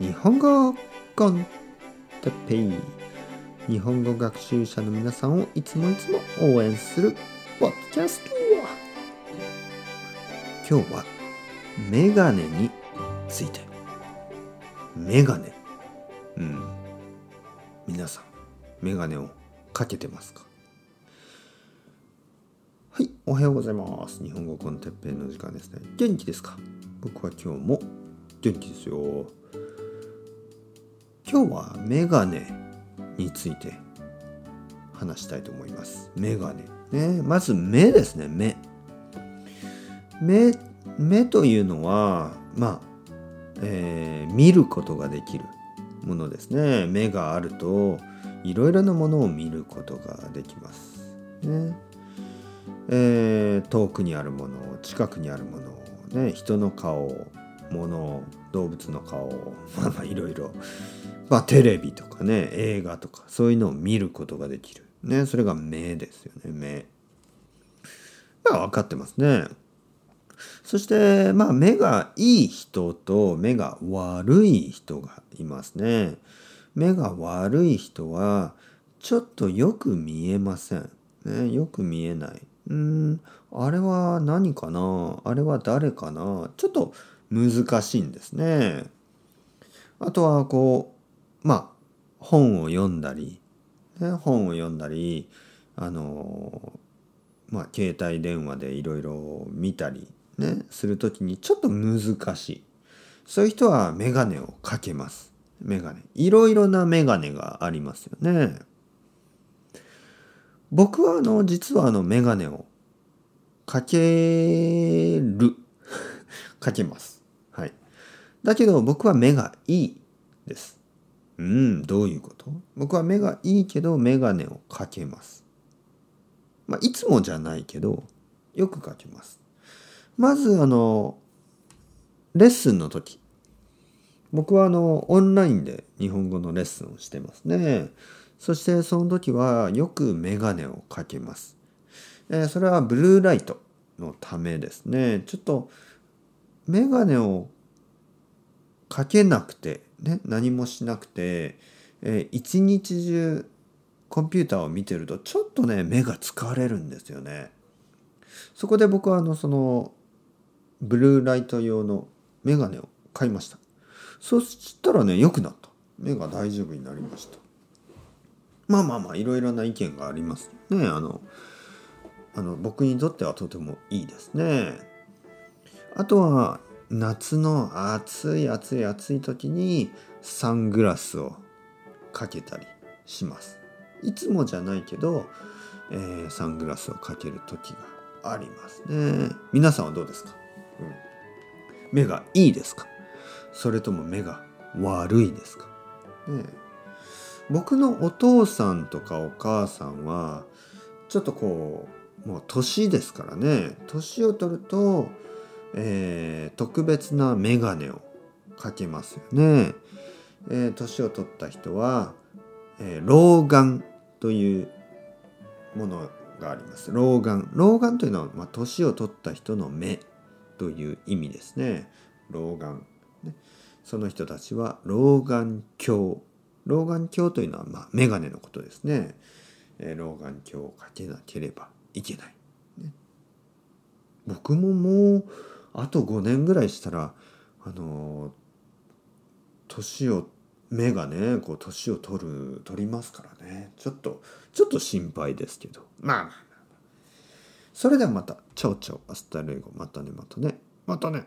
日本語コンテッペイ日本語学習者の皆さんをいつもいつも応援するポッドキャスト今日はメガネについて。メガネ。うん皆さんメガネをかけてますか？はいおはようございます。日本語コンテッペイの時間ですね。元気ですか？僕は今日も元気ですよ。今日はメガネについて話したいと思います。メガネ。ね。まず目ですね。目。目目というのはまあ、えー、見ることができるものですね。目があるといろいろなものを見ることができます。ね。えー、遠くにあるもの近くにあるもの、ね、人の顔物動物の顔まあまあいろいろ。まあテレビとかね映画とかそういうのを見ることができる。ねそれが目ですよね目。まあ分かってますね。そしてまあ目がいい人と目が悪い人がいますね。目が悪い人はちょっとよく見えません、ね、よく見えない。うんあれは何かな？あれは誰かな？ちょっと難しいんですね。あとはこうまあ本を読んだり、ね、本を読んだりあのまあ携帯電話でいろいろ見たりねする時にちょっと難しい。そういう人は眼鏡をかけます。眼鏡いろいろな眼鏡がありますよね。僕はあの実はあの眼鏡をかけるかけますはい。だけど僕は目がいいです。うん、どういうこと？僕は目がいいけどメガネをかけます。まあ、いつもじゃないけど、よくかけます。まず、あの、レッスンの時。僕はあの、オンラインで日本語のレッスンをしてますね。そしてその時はよくメガネをかけます。えー、それはブルーライトのためですね。ちょっとメガネをかけなくて、ね、何もしなくて、えー、一日中コンピューターを見てるとちょっとね目が疲れるんですよね。そこで僕はあのそのブルーライト用のメガネを買いました。そしたらね良くなった。目が大丈夫になりました。まあまあまあいろいろな意見がありますね。あのあの僕にとってはとてもいいですね。あとは夏の暑い暑い暑い時にサングラスをかけたりします。いつもじゃないけど、えー、サングラスをかける時がありますね。皆さんはどうですか、うん、目がいいですか？それとも目が悪いですか、ね、僕のお父さんとかお母さんはちょっとこうもう年ですからね。年を取るとえー、特別な眼鏡をかけますよね。えー、年を取った人は、えー、老眼というものがあります。老眼。老眼というのは、まあ、年を取った人の目という意味ですね。老眼。ね、その人たちは老眼鏡。老眼鏡というのは、まあ、眼鏡のことですね。えー、老眼鏡をかけなければいけない。ね、僕ももうあと5年ぐらいしたらあの年を目がねこう年を取る取りますからね。ちょっとちょっと心配ですけど。まあまあ。それではまた。チャオチャオ。 Hasta luego。またねまたね。またね。